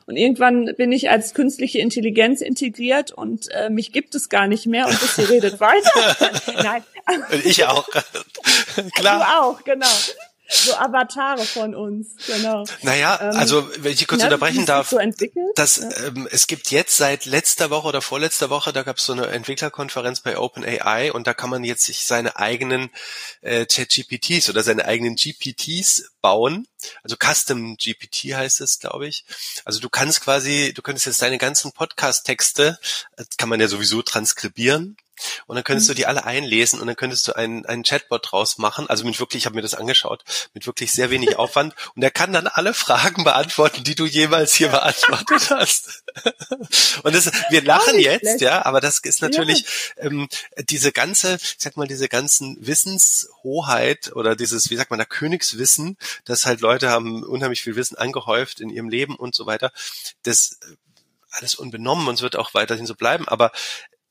Und irgendwann bin ich als künstliche Intelligenz integriert und mich gibt es gar nicht mehr und sie redet weiter. Nein. Ich auch. Klar. Du auch, genau so Avatare von uns, genau. Naja, ähm, also wenn ich kurz ja, unterbrechen darf, so dass ja. ähm, es gibt jetzt seit letzter Woche oder vorletzter Woche, da gab es so eine Entwicklerkonferenz bei OpenAI und da kann man jetzt sich seine eigenen äh, ChatGPTs oder seine eigenen GPTs bauen. Also Custom GPT heißt es, glaube ich. Also du kannst quasi, du könntest jetzt deine ganzen Podcast-Texte, äh, kann man ja sowieso transkribieren und dann könntest mhm. du die alle einlesen und dann könntest du einen, einen Chatbot draus machen. Also mit wirklich, ich habe mir das angeschaut, mit wirklich sehr wenig Aufwand. Und er kann dann alle Fragen beantworten, die du jemals hier beantwortet hast. und das, wir lachen jetzt, schlecht. ja, aber das ist natürlich ja. ähm, diese ganze, ich sag mal, diese ganzen Wissenshoheit oder dieses, wie sagt man da, Königswissen, dass halt Leute haben unheimlich viel Wissen angehäuft in ihrem Leben und so weiter. Das äh, alles unbenommen und es wird auch weiterhin so bleiben. Aber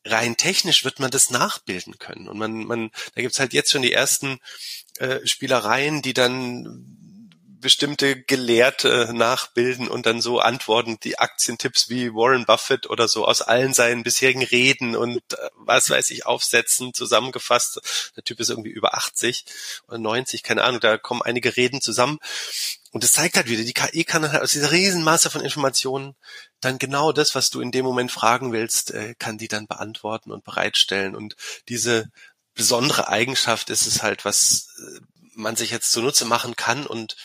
rein technisch wird man das nachbilden können. Und man, man, da gibt's halt jetzt schon die ersten äh, Spielereien, die dann bestimmte Gelehrte nachbilden und dann so antworten, die Aktientipps wie Warren Buffett oder so aus allen seinen bisherigen Reden und äh, was weiß ich aufsetzen zusammengefasst. Der Typ ist irgendwie über 80 oder 90, keine Ahnung, da kommen einige Reden zusammen. Und das zeigt halt wieder, die KI kann dann halt aus dieser Riesenmasse von Informationen dann genau das, was du in dem Moment fragen willst, äh, kann die dann beantworten und bereitstellen. Und diese besondere Eigenschaft ist es halt, was äh, man sich jetzt zunutze machen kann und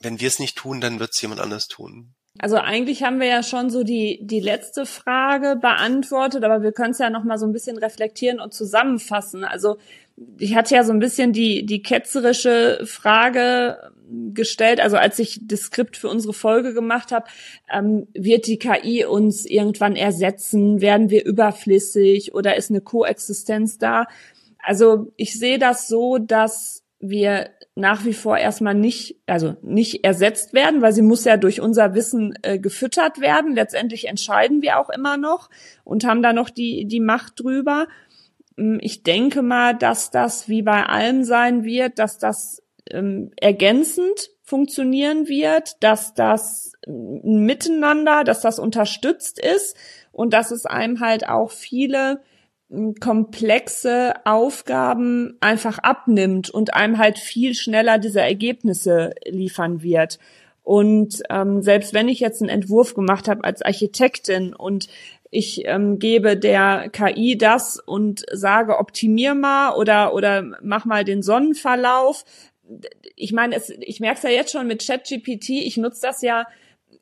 wenn wir es nicht tun, dann wird es jemand anders tun. Also eigentlich haben wir ja schon so die die letzte Frage beantwortet, aber wir können es ja noch mal so ein bisschen reflektieren und zusammenfassen. Also ich hatte ja so ein bisschen die die ketzerische Frage gestellt, also als ich das Skript für unsere Folge gemacht habe, ähm, wird die KI uns irgendwann ersetzen? Werden wir überflüssig oder ist eine Koexistenz da? Also ich sehe das so, dass wir nach wie vor erstmal nicht, also nicht ersetzt werden, weil sie muss ja durch unser Wissen äh, gefüttert werden. Letztendlich entscheiden wir auch immer noch und haben da noch die, die Macht drüber. Hm, ich denke mal, dass das wie bei allem sein wird, dass das ähm, ergänzend funktionieren wird, dass das miteinander, dass das unterstützt ist und dass es einem halt auch viele komplexe Aufgaben einfach abnimmt und einem halt viel schneller diese Ergebnisse liefern wird. Und ähm, selbst wenn ich jetzt einen Entwurf gemacht habe als Architektin und ich ähm, gebe der KI das und sage, optimier mal oder, oder mach mal den Sonnenverlauf. Ich meine, es, ich merke es ja jetzt schon mit ChatGPT, ich nutze das ja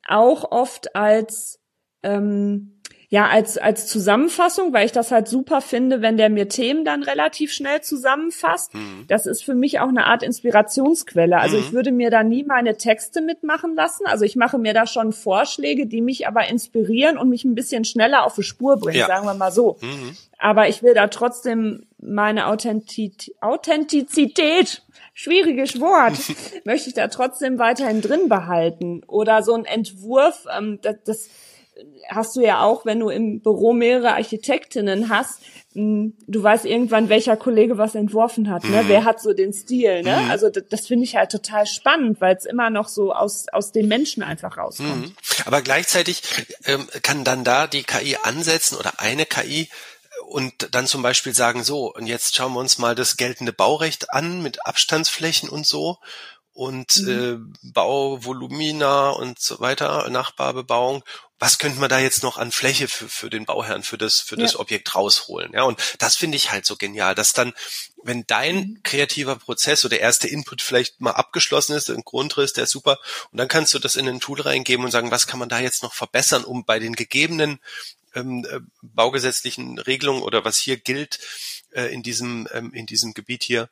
auch oft als ähm, ja, als, als Zusammenfassung, weil ich das halt super finde, wenn der mir Themen dann relativ schnell zusammenfasst. Mhm. Das ist für mich auch eine Art Inspirationsquelle. Also mhm. ich würde mir da nie meine Texte mitmachen lassen. Also ich mache mir da schon Vorschläge, die mich aber inspirieren und mich ein bisschen schneller auf die Spur bringen, ja. sagen wir mal so. Mhm. Aber ich will da trotzdem meine Authentiz Authentizität schwieriges Wort, möchte ich da trotzdem weiterhin drin behalten. Oder so ein Entwurf, ähm, das, das hast du ja auch, wenn du im Büro mehrere Architektinnen hast, du weißt irgendwann, welcher Kollege was entworfen hat, ne? Mhm. Wer hat so den Stil, ne? Mhm. Also das, das finde ich halt total spannend, weil es immer noch so aus aus dem Menschen einfach rauskommt. Mhm. Aber gleichzeitig ähm, kann dann da die KI ansetzen oder eine KI und dann zum Beispiel sagen, so, und jetzt schauen wir uns mal das geltende Baurecht an mit Abstandsflächen und so und mhm. äh, Bauvolumina und so weiter, Nachbarbebauung. Was könnte man da jetzt noch an Fläche für, für den Bauherrn, für das, für das ja. Objekt rausholen? Ja, und das finde ich halt so genial, dass dann, wenn dein mhm. kreativer Prozess oder der erste Input vielleicht mal abgeschlossen ist, ein Grundriss, der ist super, und dann kannst du das in ein Tool reingeben und sagen, was kann man da jetzt noch verbessern, um bei den gegebenen ähm, äh, baugesetzlichen Regelungen oder was hier gilt äh, in diesem ähm, in diesem Gebiet hier,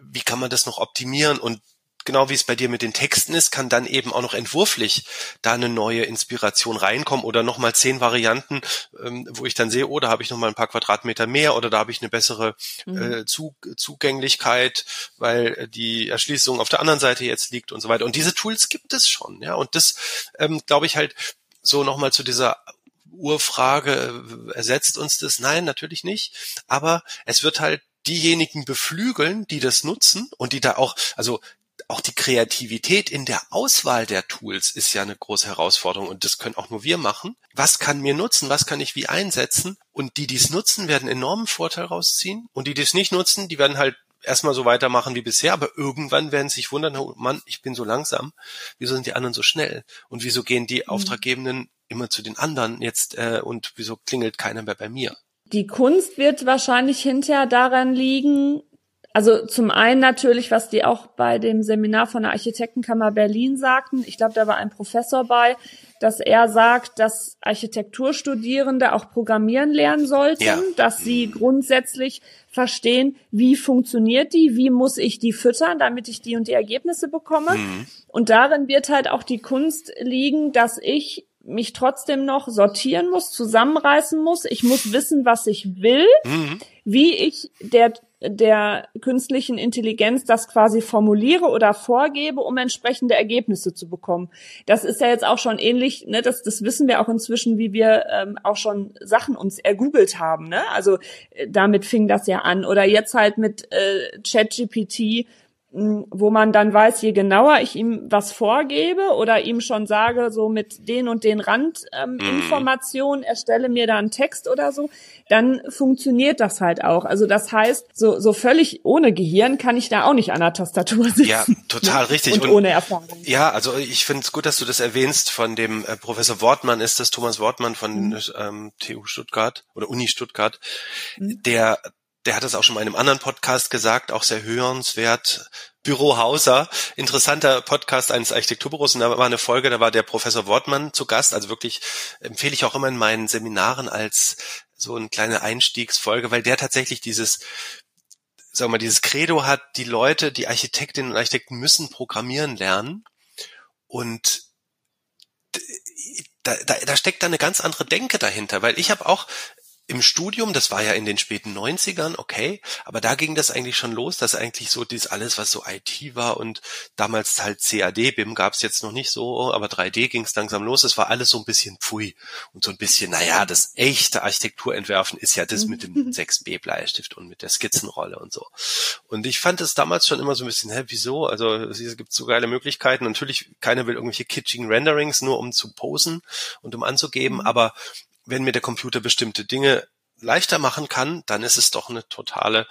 wie kann man das noch optimieren und genau wie es bei dir mit den Texten ist, kann dann eben auch noch entwurflich da eine neue Inspiration reinkommen oder nochmal zehn Varianten, ähm, wo ich dann sehe, oh, da habe ich nochmal ein paar Quadratmeter mehr oder da habe ich eine bessere mhm. äh, Zug Zugänglichkeit, weil die Erschließung auf der anderen Seite jetzt liegt und so weiter. Und diese Tools gibt es schon, ja. Und das ähm, glaube ich halt so nochmal zu dieser Urfrage, äh, ersetzt uns das? Nein, natürlich nicht. Aber es wird halt diejenigen beflügeln, die das nutzen und die da auch, also auch die Kreativität in der Auswahl der Tools ist ja eine große Herausforderung und das können auch nur wir machen. Was kann mir nutzen? Was kann ich wie einsetzen? Und die, die es nutzen, werden enormen Vorteil rausziehen. Und die, die es nicht nutzen, die werden halt erstmal so weitermachen wie bisher, aber irgendwann werden sich wundern, oh Mann, ich bin so langsam. Wieso sind die anderen so schnell? Und wieso gehen die mhm. Auftraggebenden immer zu den anderen jetzt äh, und wieso klingelt keiner mehr bei mir? Die Kunst wird wahrscheinlich hinterher daran liegen, also zum einen natürlich, was die auch bei dem Seminar von der Architektenkammer Berlin sagten. Ich glaube, da war ein Professor bei, dass er sagt, dass Architekturstudierende auch programmieren lernen sollten, ja. dass sie grundsätzlich verstehen, wie funktioniert die, wie muss ich die füttern, damit ich die und die Ergebnisse bekomme. Mhm. Und darin wird halt auch die Kunst liegen, dass ich mich trotzdem noch sortieren muss, zusammenreißen muss. Ich muss wissen, was ich will, mhm. wie ich der der künstlichen Intelligenz das quasi formuliere oder vorgebe, um entsprechende Ergebnisse zu bekommen. Das ist ja jetzt auch schon ähnlich, ne, das, das wissen wir auch inzwischen, wie wir ähm, auch schon Sachen uns ergoogelt haben. Ne? Also äh, damit fing das ja an. Oder jetzt halt mit äh, ChatGPT wo man dann weiß, je genauer ich ihm was vorgebe oder ihm schon sage, so mit den und den Randinformationen, ähm, erstelle mir da einen Text oder so, dann funktioniert das halt auch. Also das heißt, so, so völlig ohne Gehirn kann ich da auch nicht an der Tastatur sitzen. Ja, total richtig. Und, und ohne Erfahrung. Ja, also ich finde es gut, dass du das erwähnst. Von dem äh, Professor Wortmann ist das Thomas Wortmann von mhm. ähm, TU Stuttgart oder Uni Stuttgart, mhm. der der hat es auch schon mal in einem anderen Podcast gesagt, auch sehr hörenswert. Büro Hauser, interessanter Podcast eines Architekturbüros. Und da war eine Folge, da war der Professor Wortmann zu Gast, also wirklich empfehle ich auch immer in meinen Seminaren als so eine kleine Einstiegsfolge, weil der tatsächlich dieses sagen wir mal, dieses Credo hat, die Leute, die Architektinnen und Architekten müssen programmieren lernen. Und da, da, da steckt da eine ganz andere Denke dahinter, weil ich habe auch im Studium, das war ja in den späten 90ern, okay, aber da ging das eigentlich schon los, dass eigentlich so dies alles, was so IT war und damals halt CAD, BIM gab's jetzt noch nicht so, aber 3D ging's langsam los, es war alles so ein bisschen pfui und so ein bisschen, naja, das echte Architekturentwerfen ist ja das mit dem 6B Bleistift und mit der Skizzenrolle und so. Und ich fand es damals schon immer so ein bisschen, hä, wieso? Also es gibt so geile Möglichkeiten. Natürlich, keiner will irgendwelche kitschigen Renderings, nur um zu posen und um anzugeben, mhm. aber wenn mir der Computer bestimmte Dinge leichter machen kann, dann ist es doch eine totale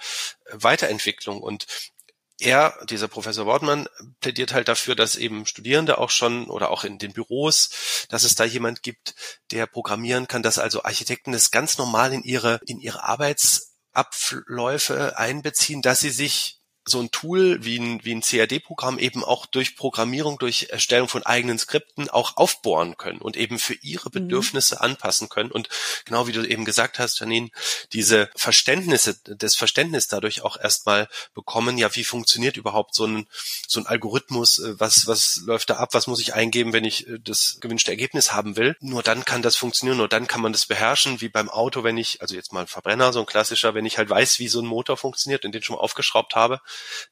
äh, Weiterentwicklung. Und er, dieser Professor Wortmann, plädiert halt dafür, dass eben Studierende auch schon oder auch in den Büros, dass es da jemand gibt, der programmieren kann, dass also Architekten das ganz normal in ihre, in ihre Arbeitsabläufe einbeziehen, dass sie sich so ein Tool wie ein, wie ein CAD-Programm eben auch durch Programmierung, durch Erstellung von eigenen Skripten auch aufbohren können und eben für ihre mhm. Bedürfnisse mhm. anpassen können. Und genau wie du eben gesagt hast, Janine, diese Verständnisse, das Verständnis dadurch auch erstmal bekommen, ja, wie funktioniert überhaupt so ein, so ein Algorithmus, äh, was, was läuft da ab, was muss ich eingeben, wenn ich äh, das gewünschte Ergebnis haben will. Nur dann kann das funktionieren, nur dann kann man das beherrschen, wie beim Auto, wenn ich, also jetzt mal ein Verbrenner, so ein klassischer, wenn ich halt weiß, wie so ein Motor funktioniert und den schon mal aufgeschraubt habe,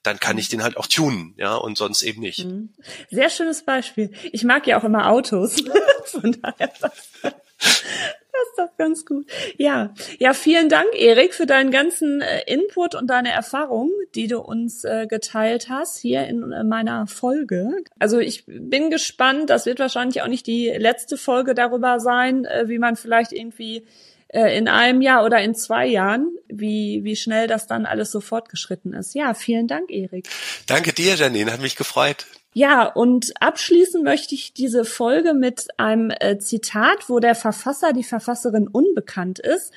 dann kann ich den halt auch tunen, ja, und sonst eben nicht. Mhm. Sehr schönes Beispiel. Ich mag ja auch immer Autos. Von daher passt das ganz gut. Ja, ja, vielen Dank, Erik, für deinen ganzen äh, Input und deine Erfahrungen, die du uns äh, geteilt hast hier in äh, meiner Folge. Also ich bin gespannt. Das wird wahrscheinlich auch nicht die letzte Folge darüber sein, wie man vielleicht irgendwie äh, in einem Jahr oder in zwei Jahren, wie, wie schnell das dann alles so fortgeschritten ist. Ja, vielen Dank, Erik. Danke dir, Janine, hat mich gefreut. Ja, und abschließen möchte ich diese Folge mit einem äh, Zitat, wo der Verfasser, die Verfasserin unbekannt ist.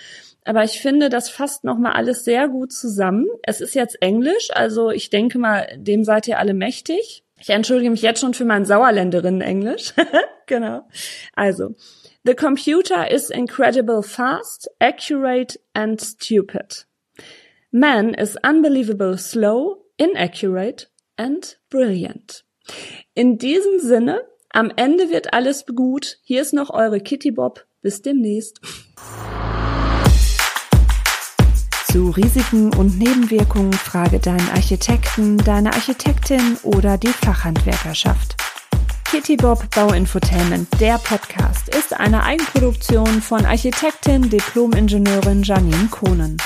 Aber ich finde, das fasst nochmal alles sehr gut zusammen. Es ist jetzt Englisch, also ich denke mal, dem seid ihr alle mächtig. Ich entschuldige mich jetzt schon für mein Sauerländerinnen-Englisch. genau. Also, The computer is incredible fast, accurate and stupid. Man is unbelievable slow, inaccurate and brilliant. In diesem Sinne, am Ende wird alles gut. Hier ist noch eure Kitty Bob. Bis demnächst. Zu Risiken und Nebenwirkungen frage deinen Architekten, deine Architektin oder die Fachhandwerkerschaft. Kitty Bob Bauinfotainment, der Podcast, ist eine Eigenproduktion von Architektin, Diplom-Ingenieurin Janine Kohnen.